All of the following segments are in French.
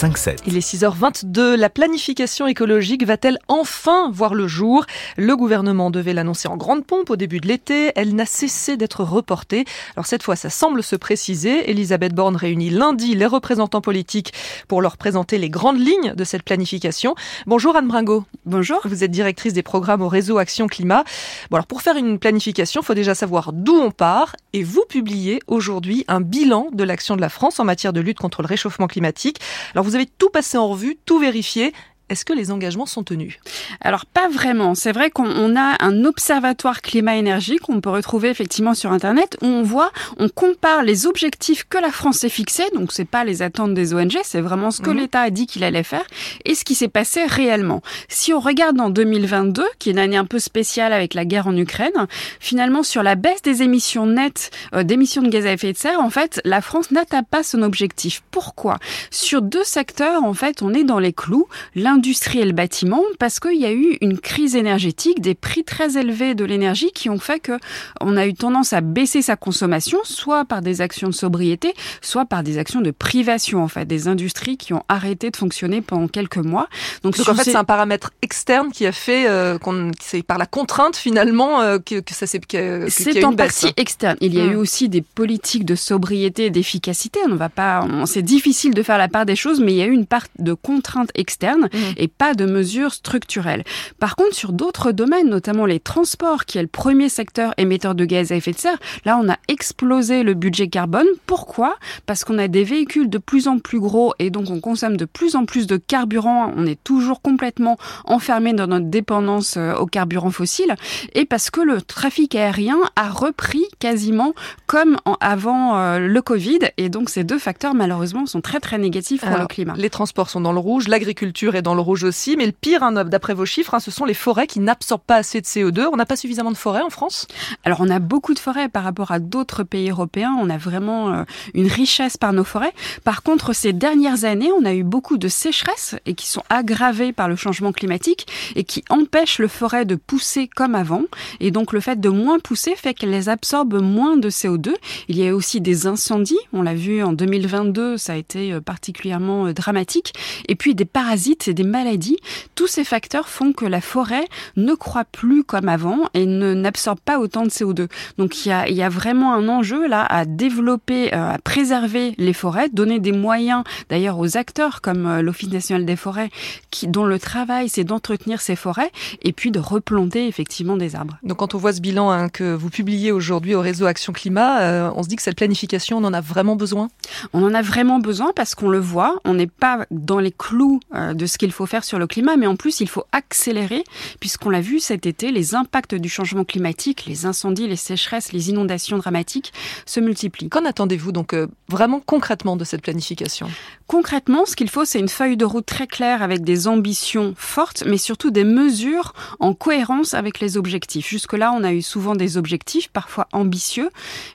Le 5-7. Il est 6h22. La planification écologique va-t-elle enfin voir le jour? Le gouvernement devait l'annoncer en grande pompe au début de l'été. Elle n'a cessé d'être reportée. Alors cette fois, ça semble se préciser. Elisabeth Borne réunit lundi les représentants politiques pour leur présenter les grandes lignes de cette planification. Bonjour Anne Bringot. Bonjour. Vous êtes directrice des programmes au réseau Action Climat. Bon alors pour faire une planification, il faut déjà savoir d'où on part et vous publiez aujourd'hui un bilan de l'action de la France en matière de lutte contre le réchauffement climatique. Alors vous avez tout passé en revue, tout vérifié. Est-ce que les engagements sont tenus? Alors pas vraiment. C'est vrai qu'on a un observatoire climat-énergie qu'on peut retrouver effectivement sur Internet où on voit, on compare les objectifs que la France s'est fixés, donc c'est pas les attentes des ONG, c'est vraiment ce que mmh. l'État a dit qu'il allait faire et ce qui s'est passé réellement. Si on regarde en 2022, qui est une année un peu spéciale avec la guerre en Ukraine, finalement sur la baisse des émissions nettes euh, d'émissions de gaz à effet de serre, en fait, la France n'atteint pas son objectif. Pourquoi? Sur deux secteurs, en fait, on est dans les clous. L'un l'industrie et le bâtiment parce qu'il y a eu une crise énergétique, des prix très élevés de l'énergie qui ont fait que on a eu tendance à baisser sa consommation, soit par des actions de sobriété, soit par des actions de privation en fait, des industries qui ont arrêté de fonctionner pendant quelques mois. Donc, en fait, c'est un paramètre externe qui a fait euh, qu'on c'est par la contrainte finalement euh, que, que, ça s'est c'est en partie externe. Il y a eu hmm. aussi des politiques de sobriété et d'efficacité. On ne va pas, c'est difficile de faire la part des choses, mais il y a eu une part de contrainte externe. Hmm et pas de mesures structurelles. Par contre, sur d'autres domaines, notamment les transports, qui est le premier secteur émetteur de gaz à effet de serre, là, on a explosé le budget carbone. Pourquoi? Parce qu'on a des véhicules de plus en plus gros et donc on consomme de plus en plus de carburant. On est toujours complètement enfermé dans notre dépendance euh, aux carburants fossiles et parce que le trafic aérien a repris quasiment comme avant euh, le Covid et donc ces deux facteurs malheureusement sont très très négatifs pour le climat. Les transports sont dans le rouge, l'agriculture est dans le rouge aussi. Mais le pire, hein, d'après vos chiffres, hein, ce sont les forêts qui n'absorbent pas assez de CO2. On n'a pas suffisamment de forêts en France? Alors on a beaucoup de forêts par rapport à d'autres pays européens. On a vraiment euh, une richesse par nos forêts. Par contre, ces dernières années, on a eu beaucoup de sécheresses et qui sont aggravées par le changement climatique et qui empêchent le forêt de pousser comme avant. Et donc le fait de moins pousser fait qu'elles absorbent moins de CO2. Il y a aussi des incendies. On l'a vu en 2022, ça a été euh, particulièrement euh, dramatique. Et puis des parasites et des maladies, tous ces facteurs font que la forêt ne croît plus comme avant et ne n'absorbe pas autant de CO2. Donc il y a, y a vraiment un enjeu là à développer, euh, à préserver les forêts, donner des moyens d'ailleurs aux acteurs comme euh, l'Office national des forêts, qui, dont le travail c'est d'entretenir ces forêts et puis de replanter effectivement des arbres. Donc quand on voit ce bilan hein, que vous publiez aujourd'hui au réseau Action Climat, euh, on se dit que cette planification, on en a vraiment besoin? On en a vraiment besoin parce qu'on le voit, on n'est pas dans les clous de ce qu'il faut faire sur le climat, mais en plus, il faut accélérer, puisqu'on l'a vu cet été, les impacts du changement climatique, les incendies, les sécheresses, les inondations dramatiques se multiplient. Qu'en attendez-vous donc euh, vraiment concrètement de cette planification? Concrètement, ce qu'il faut, c'est une feuille de route très claire avec des ambitions fortes, mais surtout des mesures en cohérence avec les objectifs. Jusque-là, on a eu souvent des objectifs, parfois ambitieux,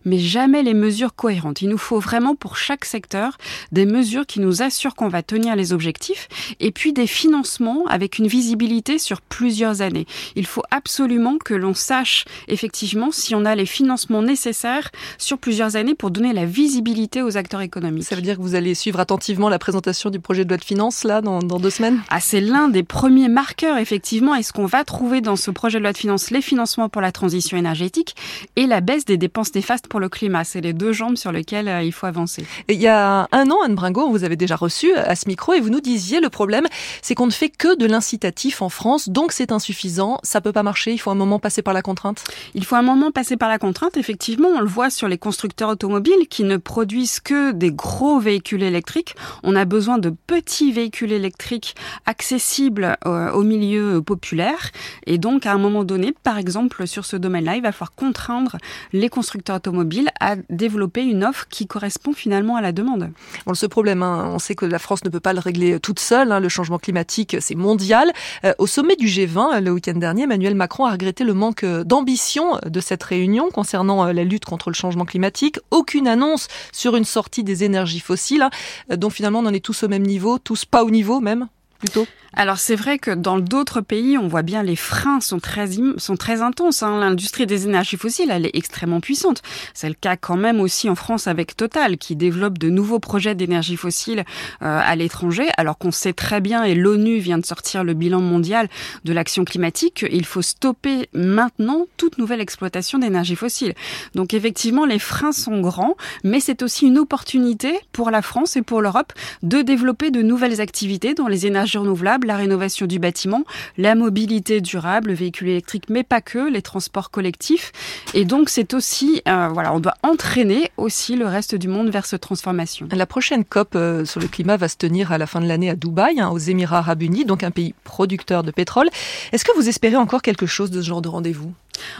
mais jamais les mesures cohérentes. Il nous faut vraiment pour chaque secteur des mesures qui nous assurent qu'on va tenir les objectifs, et puis des financement avec une visibilité sur plusieurs années. Il faut absolument que l'on sache effectivement si on a les financements nécessaires sur plusieurs années pour donner la visibilité aux acteurs économiques. Ça veut dire que vous allez suivre attentivement la présentation du projet de loi de finances là dans, dans deux semaines? Ah, c'est l'un des premiers marqueurs effectivement. Est-ce qu'on va trouver dans ce projet de loi de finances les financements pour la transition énergétique et la baisse des dépenses néfastes pour le climat C'est les deux jambes sur lesquelles euh, il faut avancer. il y a un an, Anne Bringo, vous avez déjà reçu à ce micro et vous nous disiez le problème, c'est qu'on ne fait que de l'incitatif en France, donc c'est insuffisant, ça peut pas marcher, il faut un moment passer par la contrainte. Il faut un moment passer par la contrainte, effectivement, on le voit sur les constructeurs automobiles qui ne produisent que des gros véhicules électriques. On a besoin de petits véhicules électriques accessibles euh, au milieu populaire et donc à un moment donné, par exemple sur ce domaine-là, il va falloir contraindre les constructeurs automobiles à développer une offre qui correspond finalement à la demande. Bon, ce problème, hein, on sait que la France ne peut pas le régler toute seule, hein, le changement climatique c'est mondial. Euh, au sommet du G20, le week-end dernier, Emmanuel Macron a regretté le manque d'ambition de cette réunion concernant euh, la lutte contre le changement climatique. Aucune annonce sur une sortie des énergies fossiles. Hein. Euh, donc finalement, on en est tous au même niveau, tous pas au niveau même, plutôt? Alors c'est vrai que dans d'autres pays, on voit bien les freins sont très sont très intenses. Hein. L'industrie des énergies fossiles, elle est extrêmement puissante. C'est le cas quand même aussi en France avec Total, qui développe de nouveaux projets d'énergie fossile euh, à l'étranger, alors qu'on sait très bien, et l'ONU vient de sortir le bilan mondial de l'action climatique, il faut stopper maintenant toute nouvelle exploitation d'énergie fossile. Donc effectivement, les freins sont grands, mais c'est aussi une opportunité pour la France et pour l'Europe de développer de nouvelles activités dans les énergies renouvelables, la rénovation du bâtiment, la mobilité durable, le véhicule électrique, mais pas que, les transports collectifs. Et donc c'est aussi, euh, voilà, on doit entraîner aussi le reste du monde vers cette transformation. La prochaine COP euh, sur le climat va se tenir à la fin de l'année à Dubaï, hein, aux Émirats arabes unis, donc un pays producteur de pétrole. Est-ce que vous espérez encore quelque chose de ce genre de rendez-vous?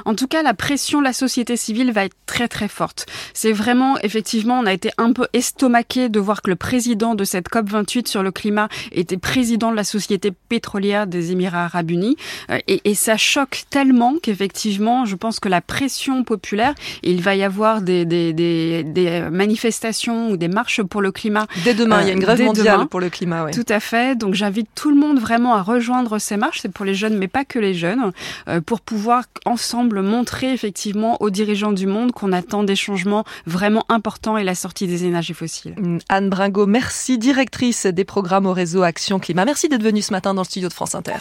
En tout cas, la pression de la société civile va être très très forte. C'est vraiment, effectivement, on a été un peu estomaqué de voir que le président de cette COP 28 sur le climat était président de la société pétrolière des Émirats arabes unis. Euh, et, et ça choque tellement qu'effectivement, je pense que la pression populaire, il va y avoir des, des, des, des manifestations ou des marches pour le climat. Dès demain, il y a une grève euh, mondiale pour le climat. Tout à fait. Donc j'invite tout le monde vraiment à rejoindre ces marches. C'est pour les jeunes, mais pas que les jeunes, euh, pour pouvoir en semble montrer effectivement aux dirigeants du monde qu'on attend des changements vraiment importants et la sortie des énergies fossiles. Anne Bringo, merci, directrice des programmes au réseau Action Climat. Merci d'être venue ce matin dans le studio de France Inter.